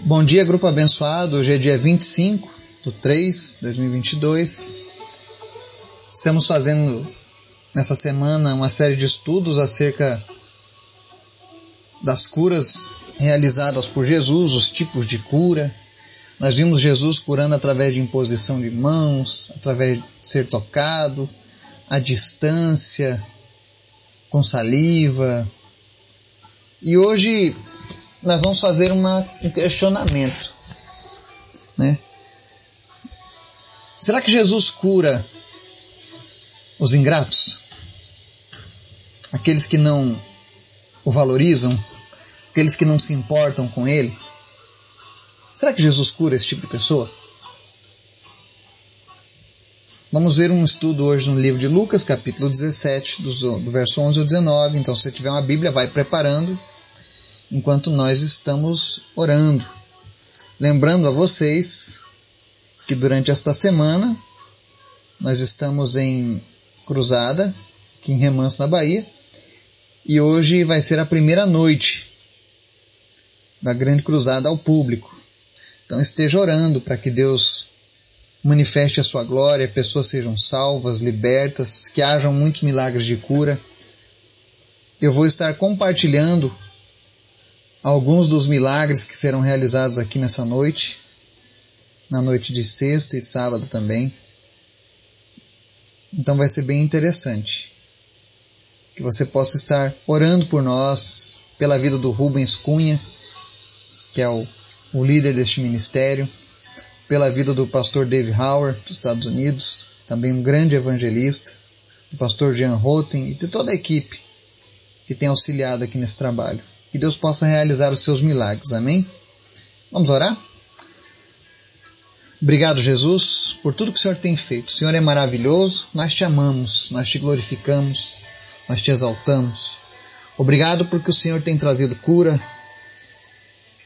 Bom dia, grupo abençoado. Hoje é dia 25 de 3 de 2022. Estamos fazendo nessa semana uma série de estudos acerca das curas realizadas por Jesus, os tipos de cura. Nós vimos Jesus curando através de imposição de mãos, através de ser tocado, à distância, com saliva. E hoje nós vamos fazer uma, um questionamento. Né? Será que Jesus cura os ingratos? Aqueles que não o valorizam? Aqueles que não se importam com ele? Será que Jesus cura esse tipo de pessoa? Vamos ver um estudo hoje no livro de Lucas, capítulo 17, do, do verso 11 ao 19. Então, se você tiver uma Bíblia, vai preparando enquanto nós estamos orando. Lembrando a vocês que durante esta semana nós estamos em cruzada, aqui em Remanso, na Bahia, e hoje vai ser a primeira noite da grande cruzada ao público. Então esteja orando para que Deus manifeste a sua glória, pessoas sejam salvas, libertas, que hajam muitos milagres de cura. Eu vou estar compartilhando alguns dos milagres que serão realizados aqui nessa noite, na noite de sexta e sábado também. Então vai ser bem interessante. Que você possa estar orando por nós, pela vida do Rubens Cunha, que é o, o líder deste ministério, pela vida do pastor Dave Howard, dos Estados Unidos, também um grande evangelista, do pastor Jean Roten e de toda a equipe que tem auxiliado aqui nesse trabalho que Deus possa realizar os seus milagres. Amém? Vamos orar? Obrigado, Jesus, por tudo que o Senhor tem feito. O Senhor é maravilhoso, nós te amamos, nós te glorificamos, nós te exaltamos. Obrigado porque o Senhor tem trazido cura,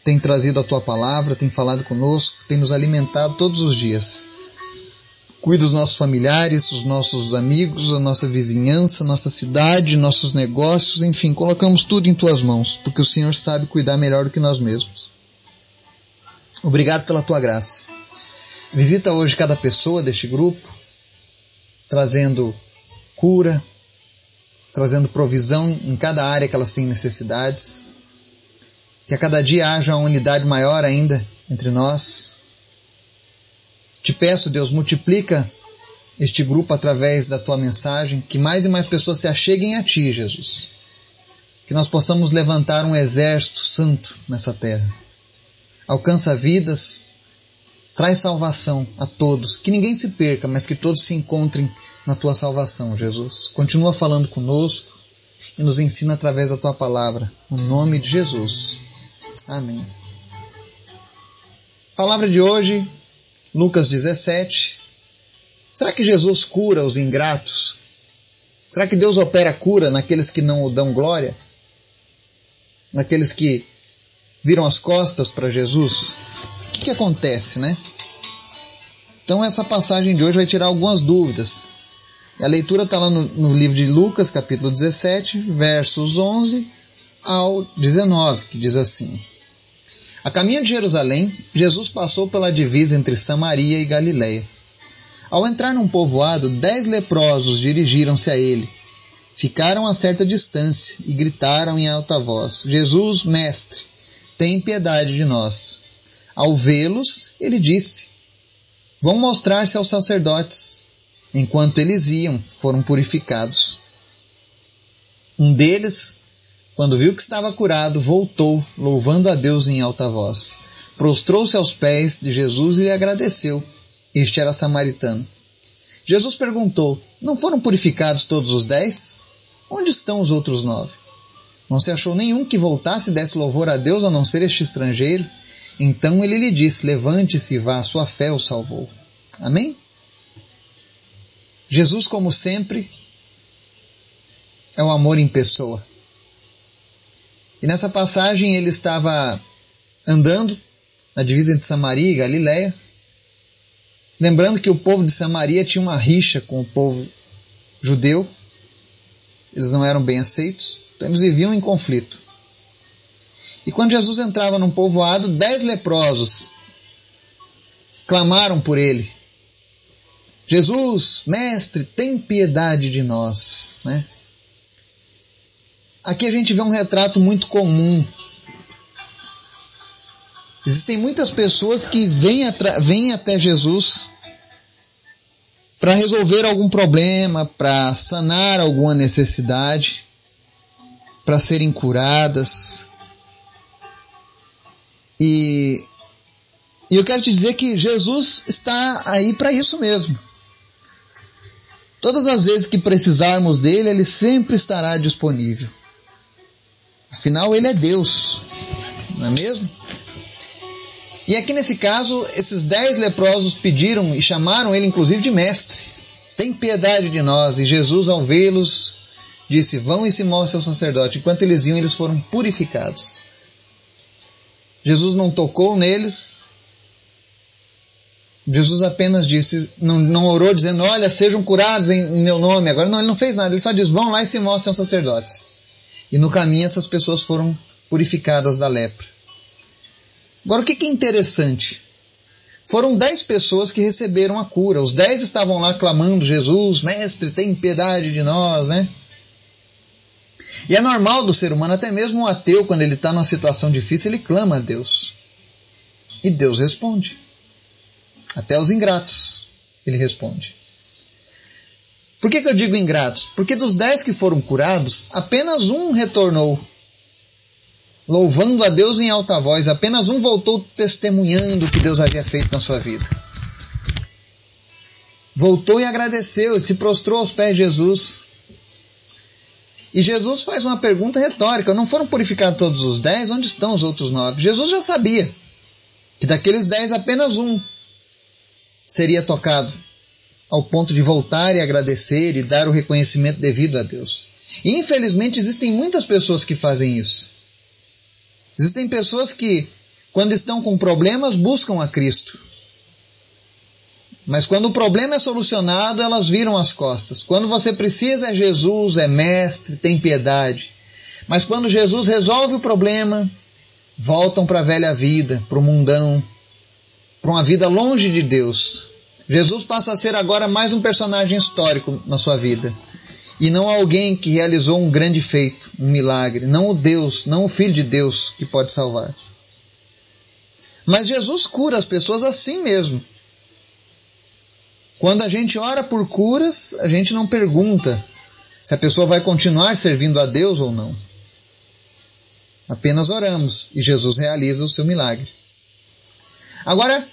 tem trazido a tua palavra, tem falado conosco, tem nos alimentado todos os dias. Cuida dos nossos familiares, os nossos amigos, a nossa vizinhança, nossa cidade, nossos negócios, enfim, colocamos tudo em tuas mãos, porque o Senhor sabe cuidar melhor do que nós mesmos. Obrigado pela tua graça. Visita hoje cada pessoa deste grupo, trazendo cura, trazendo provisão em cada área que elas têm necessidades. Que a cada dia haja uma unidade maior ainda entre nós, te peço, Deus, multiplica este grupo através da tua mensagem, que mais e mais pessoas se acheguem a ti, Jesus. Que nós possamos levantar um exército santo nessa terra. Alcança vidas, traz salvação a todos. Que ninguém se perca, mas que todos se encontrem na tua salvação, Jesus. Continua falando conosco e nos ensina através da tua palavra. No nome de Jesus. Amém. Palavra de hoje, Lucas 17. Será que Jesus cura os ingratos? Será que Deus opera cura naqueles que não o dão glória? Naqueles que viram as costas para Jesus? O que, que acontece, né? Então essa passagem de hoje vai tirar algumas dúvidas. A leitura está lá no, no, livro de Lucas, capítulo 17, versos 11 ao 19, que diz assim: a caminho de Jerusalém, Jesus passou pela divisa entre Samaria e Galiléia. Ao entrar num povoado, dez leprosos dirigiram-se a ele. Ficaram a certa distância e gritaram em alta voz: Jesus, mestre, tem piedade de nós. Ao vê-los, ele disse: Vão mostrar-se aos sacerdotes. Enquanto eles iam, foram purificados. Um deles, quando viu que estava curado, voltou, louvando a Deus em alta voz. Prostrou-se aos pés de Jesus e lhe agradeceu. Este era samaritano. Jesus perguntou: Não foram purificados todos os dez? Onde estão os outros nove? Não se achou nenhum que voltasse e desse louvor a Deus a não ser este estrangeiro? Então ele lhe disse: Levante-se e vá, sua fé o salvou. Amém? Jesus, como sempre, é o amor em pessoa. E nessa passagem ele estava andando na divisa entre Samaria e Galiléia, lembrando que o povo de Samaria tinha uma rixa com o povo judeu, eles não eram bem aceitos, então eles viviam em conflito. E quando Jesus entrava num povoado, dez leprosos clamaram por ele. Jesus, mestre, tem piedade de nós. Né? Aqui a gente vê um retrato muito comum. Existem muitas pessoas que vêm, vêm até Jesus para resolver algum problema, para sanar alguma necessidade, para serem curadas. E, e eu quero te dizer que Jesus está aí para isso mesmo. Todas as vezes que precisarmos dele, ele sempre estará disponível. Afinal, ele é Deus, não é mesmo? E aqui nesse caso, esses dez leprosos pediram e chamaram ele inclusive de mestre. Tem piedade de nós. E Jesus, ao vê-los, disse: Vão e se mostrem ao sacerdote. Enquanto eles iam, eles foram purificados. Jesus não tocou neles. Jesus apenas disse, não, não orou dizendo, olha, sejam curados em, em meu nome. Agora não, ele não fez nada. Ele só disse, vão lá e se mostrem aos sacerdotes. E no caminho essas pessoas foram purificadas da lepra. Agora, o que é interessante? Foram dez pessoas que receberam a cura. Os dez estavam lá clamando: Jesus, mestre, tem piedade de nós, né? E é normal do ser humano, até mesmo um ateu, quando ele está numa situação difícil, ele clama a Deus. E Deus responde. Até os ingratos, ele responde. Por que, que eu digo ingratos? Porque dos dez que foram curados, apenas um retornou louvando a Deus em alta voz. Apenas um voltou testemunhando o que Deus havia feito na sua vida. Voltou e agradeceu, e se prostrou aos pés de Jesus. E Jesus faz uma pergunta retórica: não foram purificados todos os dez? Onde estão os outros nove? Jesus já sabia que daqueles dez apenas um seria tocado, ao ponto de voltar e agradecer e dar o reconhecimento devido a Deus. E infelizmente existem muitas pessoas que fazem isso. Existem pessoas que, quando estão com problemas, buscam a Cristo. Mas quando o problema é solucionado, elas viram as costas. Quando você precisa é Jesus, é mestre, tem piedade. Mas quando Jesus resolve o problema, voltam para a velha vida, para o mundão, para uma vida longe de Deus. Jesus passa a ser agora mais um personagem histórico na sua vida e não alguém que realizou um grande feito, um milagre, não o Deus, não o Filho de Deus que pode salvar. Mas Jesus cura as pessoas assim mesmo. Quando a gente ora por curas, a gente não pergunta se a pessoa vai continuar servindo a Deus ou não. Apenas oramos e Jesus realiza o seu milagre. Agora,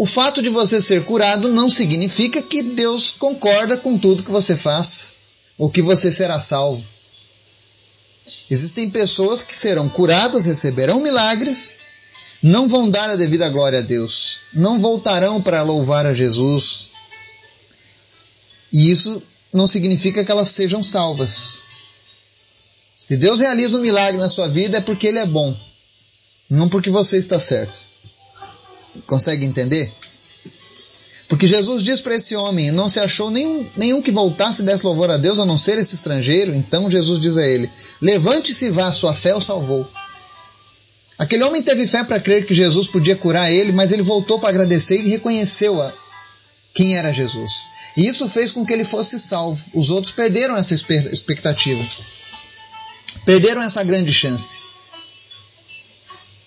o fato de você ser curado não significa que Deus concorda com tudo que você faz ou que você será salvo. Existem pessoas que serão curadas, receberão milagres, não vão dar a devida glória a Deus, não voltarão para louvar a Jesus. E isso não significa que elas sejam salvas. Se Deus realiza um milagre na sua vida é porque Ele é bom, não porque você está certo. Consegue entender? Porque Jesus diz para esse homem: não se achou nenhum, nenhum que voltasse e desse louvor a Deus a não ser esse estrangeiro. Então Jesus diz a ele: levante-se e vá, sua fé o salvou. Aquele homem teve fé para crer que Jesus podia curar ele, mas ele voltou para agradecer e reconheceu a quem era Jesus. E isso fez com que ele fosse salvo. Os outros perderam essa expectativa. Perderam essa grande chance.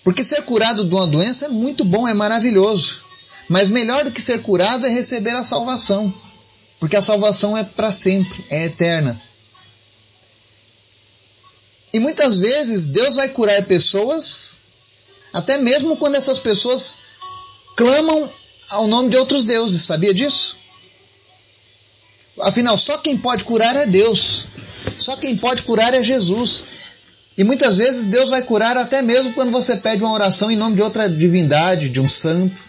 Porque ser curado de uma doença é muito bom, é maravilhoso. Mas melhor do que ser curado é receber a salvação, porque a salvação é para sempre, é eterna. E muitas vezes Deus vai curar pessoas, até mesmo quando essas pessoas clamam ao nome de outros deuses, sabia disso? Afinal, só quem pode curar é Deus. Só quem pode curar é Jesus. E muitas vezes Deus vai curar até mesmo quando você pede uma oração em nome de outra divindade, de um santo.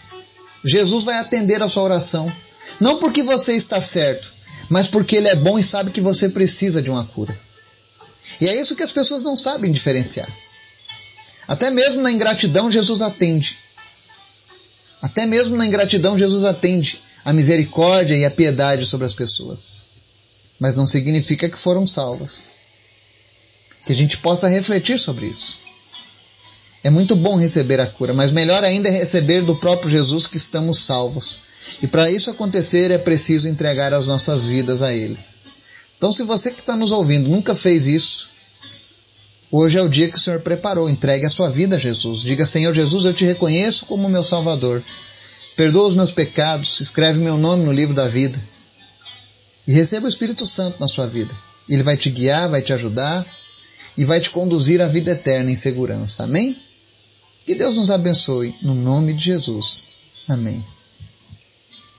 Jesus vai atender a sua oração. Não porque você está certo, mas porque Ele é bom e sabe que você precisa de uma cura. E é isso que as pessoas não sabem diferenciar. Até mesmo na ingratidão, Jesus atende. Até mesmo na ingratidão, Jesus atende a misericórdia e a piedade sobre as pessoas. Mas não significa que foram salvas. Que a gente possa refletir sobre isso. É muito bom receber a cura, mas melhor ainda é receber do próprio Jesus que estamos salvos. E para isso acontecer é preciso entregar as nossas vidas a Ele. Então, se você que está nos ouvindo nunca fez isso, hoje é o dia que o Senhor preparou. Entregue a sua vida a Jesus. Diga: Senhor Jesus, eu te reconheço como meu Salvador. Perdoa os meus pecados, escreve meu nome no livro da vida. E receba o Espírito Santo na sua vida. Ele vai te guiar, vai te ajudar e vai te conduzir à vida eterna em segurança. Amém? Que Deus nos abençoe, no nome de Jesus. Amém.